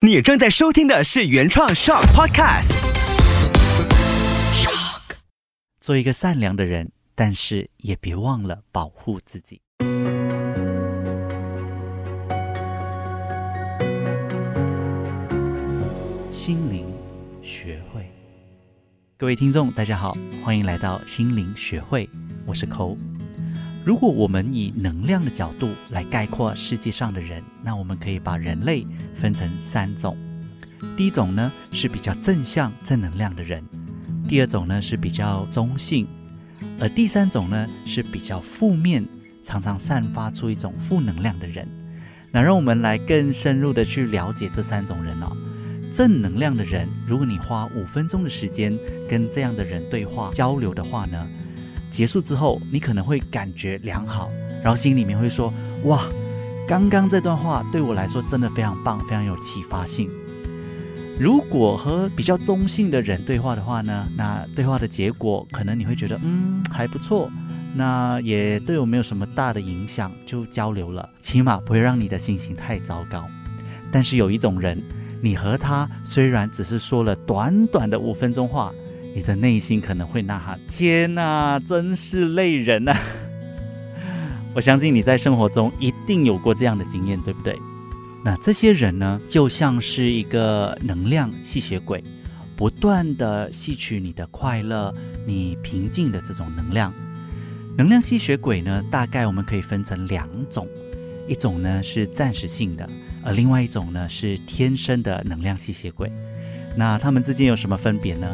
你正在收听的是原创 Shock Podcast。Shock，做一个善良的人，但是也别忘了保护自己。心灵学会，各位听众，大家好，欢迎来到心灵学会，我是抠。如果我们以能量的角度来概括世界上的人，那我们可以把人类分成三种。第一种呢是比较正向、正能量的人；第二种呢是比较中性；而第三种呢是比较负面，常常散发出一种负能量的人。那让我们来更深入的去了解这三种人哦。正能量的人，如果你花五分钟的时间跟这样的人对话交流的话呢？结束之后，你可能会感觉良好，然后心里面会说：“哇，刚刚这段话对我来说真的非常棒，非常有启发性。”如果和比较中性的人对话的话呢，那对话的结果可能你会觉得嗯还不错，那也对我没有什么大的影响，就交流了，起码不会让你的心情太糟糕。但是有一种人，你和他虽然只是说了短短的五分钟话。你的内心可能会呐喊：“天哪，真是累人呐！” 我相信你在生活中一定有过这样的经验，对不对？那这些人呢，就像是一个能量吸血鬼，不断的吸取你的快乐、你平静的这种能量。能量吸血鬼呢，大概我们可以分成两种，一种呢是暂时性的，而另外一种呢是天生的能量吸血鬼。那他们之间有什么分别呢？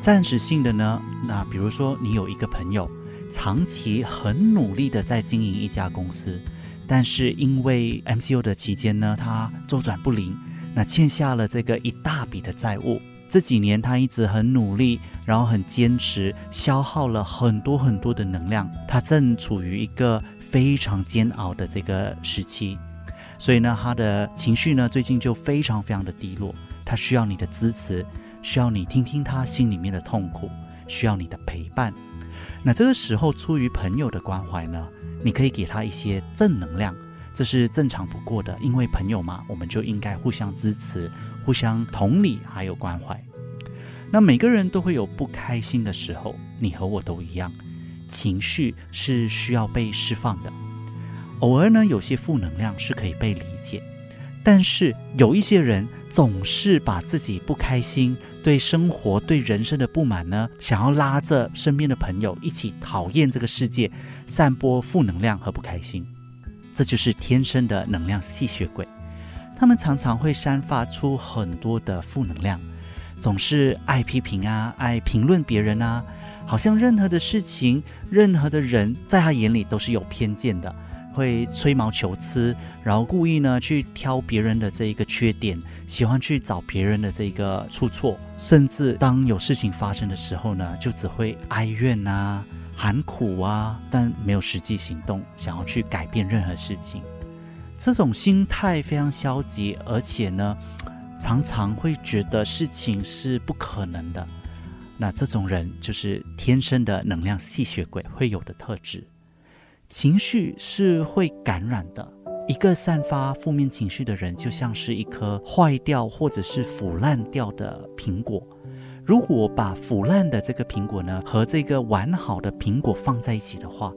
暂时性的呢，那比如说你有一个朋友，长期很努力的在经营一家公司，但是因为 MCO 的期间呢，他周转不灵，那欠下了这个一大笔的债务。这几年他一直很努力，然后很坚持，消耗了很多很多的能量，他正处于一个非常煎熬的这个时期，所以呢，他的情绪呢最近就非常非常的低落，他需要你的支持。需要你听听他心里面的痛苦，需要你的陪伴。那这个时候，出于朋友的关怀呢，你可以给他一些正能量，这是正常不过的。因为朋友嘛，我们就应该互相支持、互相同理，还有关怀。那每个人都会有不开心的时候，你和我都一样，情绪是需要被释放的。偶尔呢，有些负能量是可以被理解。但是有一些人总是把自己不开心、对生活、对人生的不满呢，想要拉着身边的朋友一起讨厌这个世界，散播负能量和不开心。这就是天生的能量吸血鬼，他们常常会散发出很多的负能量，总是爱批评啊，爱评论别人啊，好像任何的事情、任何的人，在他眼里都是有偏见的。会吹毛求疵，然后故意呢去挑别人的这一个缺点，喜欢去找别人的这个出错，甚至当有事情发生的时候呢，就只会哀怨啊、喊苦啊，但没有实际行动，想要去改变任何事情。这种心态非常消极，而且呢，常常会觉得事情是不可能的。那这种人就是天生的能量吸血鬼会有的特质。情绪是会感染的。一个散发负面情绪的人，就像是一颗坏掉或者是腐烂掉的苹果。如果把腐烂的这个苹果呢和这个完好的苹果放在一起的话，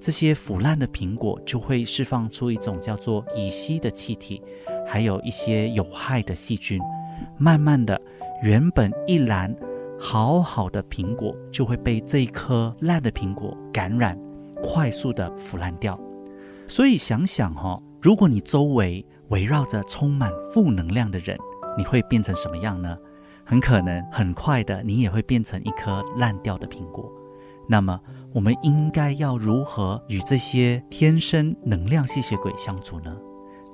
这些腐烂的苹果就会释放出一种叫做乙烯的气体，还有一些有害的细菌。慢慢的，原本一篮好好的苹果就会被这一颗烂的苹果感染。快速的腐烂掉，所以想想哈，如果你周围围绕着充满负能量的人，你会变成什么样呢？很可能很快的，你也会变成一颗烂掉的苹果。那么，我们应该要如何与这些天生能量吸血鬼相处呢？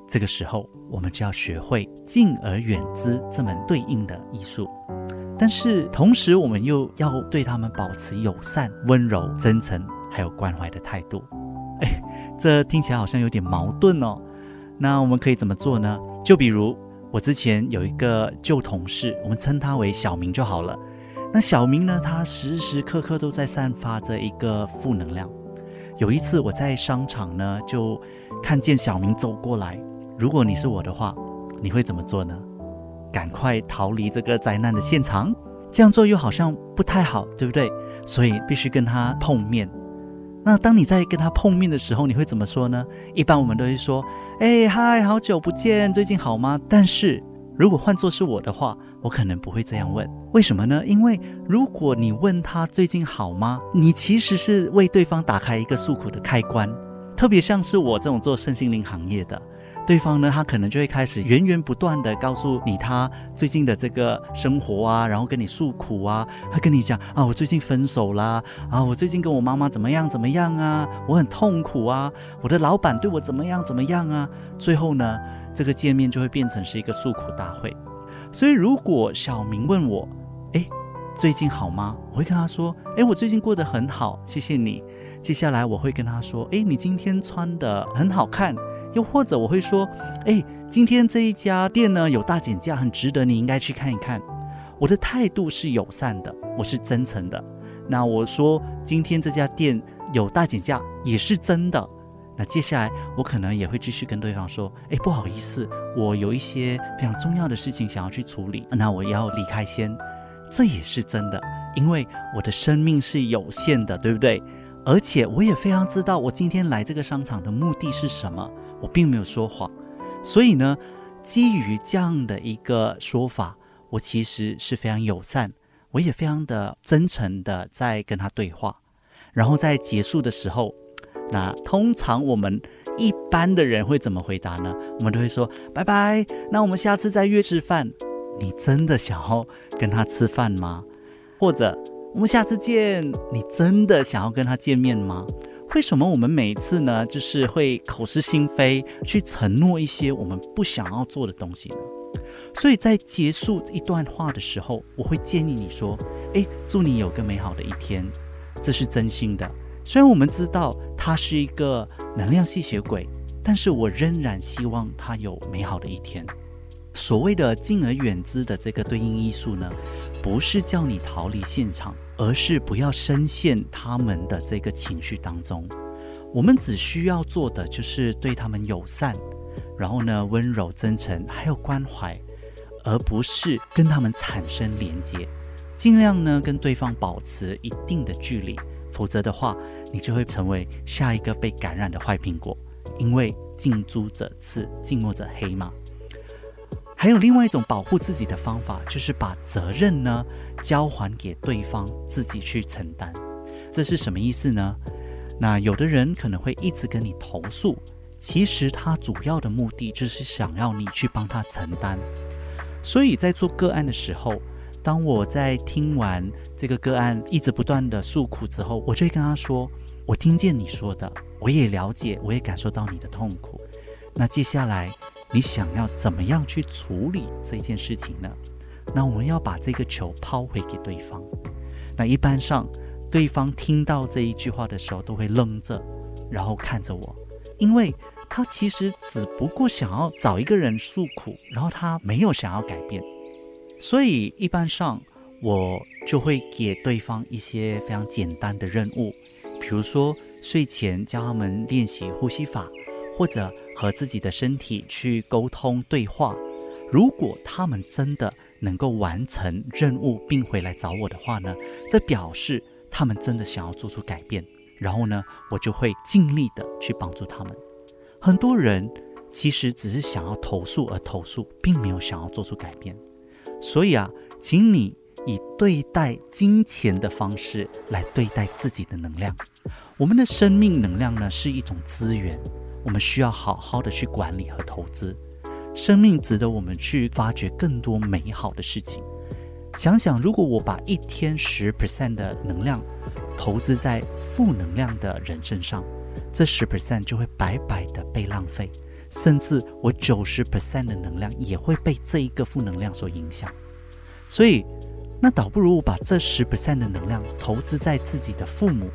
这个时候，我们就要学会敬而远之这门对应的艺术。但是同时，我们又要对他们保持友善、温柔、真诚。还有关怀的态度，哎，这听起来好像有点矛盾哦。那我们可以怎么做呢？就比如我之前有一个旧同事，我们称他为小明就好了。那小明呢，他时时刻刻都在散发着一个负能量。有一次我在商场呢，就看见小明走过来。如果你是我的话，你会怎么做呢？赶快逃离这个灾难的现场。这样做又好像不太好，对不对？所以必须跟他碰面。那当你在跟他碰面的时候，你会怎么说呢？一般我们都会说：“哎，嗨，好久不见，最近好吗？”但是如果换作是我的话，我可能不会这样问。为什么呢？因为如果你问他最近好吗，你其实是为对方打开一个诉苦的开关。特别像是我这种做身心灵行业的。对方呢，他可能就会开始源源不断的告诉你他最近的这个生活啊，然后跟你诉苦啊，他跟你讲啊，我最近分手啦，啊，我最近跟我妈妈怎么样怎么样啊，我很痛苦啊，我的老板对我怎么样怎么样啊，最后呢，这个见面就会变成是一个诉苦大会。所以如果小明问我，哎，最近好吗？我会跟他说，哎，我最近过得很好，谢谢你。接下来我会跟他说，哎，你今天穿的很好看。又或者我会说，哎，今天这一家店呢有大减价，很值得，你应该去看一看。我的态度是友善的，我是真诚的。那我说今天这家店有大减价也是真的。那接下来我可能也会继续跟对方说，哎，不好意思，我有一些非常重要的事情想要去处理，那我要离开先。这也是真的，因为我的生命是有限的，对不对？而且我也非常知道我今天来这个商场的目的是什么。我并没有说谎，所以呢，基于这样的一个说法，我其实是非常友善，我也非常的真诚的在跟他对话。然后在结束的时候，那通常我们一般的人会怎么回答呢？我们都会说拜拜，那我们下次再约吃饭。你真的想要跟他吃饭吗？或者我们下次见，你真的想要跟他见面吗？为什么我们每次呢，就是会口是心非，去承诺一些我们不想要做的东西呢？所以在结束一段话的时候，我会建议你说：“诶，祝你有个美好的一天。”这是真心的。虽然我们知道他是一个能量吸血鬼，但是我仍然希望他有美好的一天。所谓的敬而远之的这个对应艺术呢，不是叫你逃离现场。而是不要深陷他们的这个情绪当中。我们只需要做的就是对他们友善，然后呢温柔、真诚，还有关怀，而不是跟他们产生连接。尽量呢跟对方保持一定的距离，否则的话，你就会成为下一个被感染的坏苹果。因为近朱者赤，近墨者黑嘛。还有另外一种保护自己的方法，就是把责任呢。交还给对方，自己去承担，这是什么意思呢？那有的人可能会一直跟你投诉，其实他主要的目的就是想要你去帮他承担。所以在做个案的时候，当我在听完这个个案一直不断的诉苦之后，我就会跟他说：“我听见你说的，我也了解，我也感受到你的痛苦。那接下来你想要怎么样去处理这件事情呢？”那我们要把这个球抛回给对方。那一般上，对方听到这一句话的时候，都会愣着，然后看着我，因为他其实只不过想要找一个人诉苦，然后他没有想要改变。所以一般上，我就会给对方一些非常简单的任务，比如说睡前教他们练习呼吸法，或者和自己的身体去沟通对话。如果他们真的能够完成任务并回来找我的话呢，这表示他们真的想要做出改变。然后呢，我就会尽力的去帮助他们。很多人其实只是想要投诉而投诉，并没有想要做出改变。所以啊，请你以对待金钱的方式来对待自己的能量。我们的生命能量呢是一种资源，我们需要好好的去管理和投资。生命值得我们去发掘更多美好的事情。想想，如果我把一天十 percent 的能量投资在负能量的人身上，这十 percent 就会白白的被浪费，甚至我九十 percent 的能量也会被这一个负能量所影响。所以，那倒不如我把这十 percent 的能量投资在自己的父母、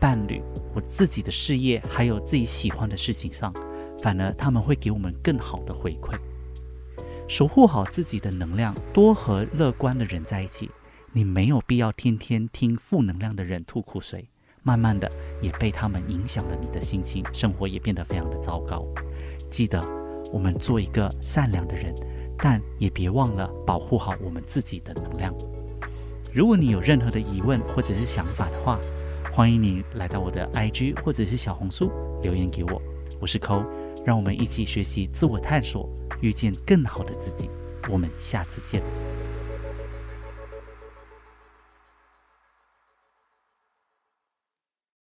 伴侣、我自己的事业，还有自己喜欢的事情上。反而他们会给我们更好的回馈。守护好自己的能量，多和乐观的人在一起。你没有必要天天听负能量的人吐苦水，慢慢的也被他们影响了你的心情，生活也变得非常的糟糕。记得，我们做一个善良的人，但也别忘了保护好我们自己的能量。如果你有任何的疑问或者是想法的话，欢迎你来到我的 IG 或者是小红书留言给我。我是抠，让我们一起学习自我探索，遇见更好的自己。我们下次见。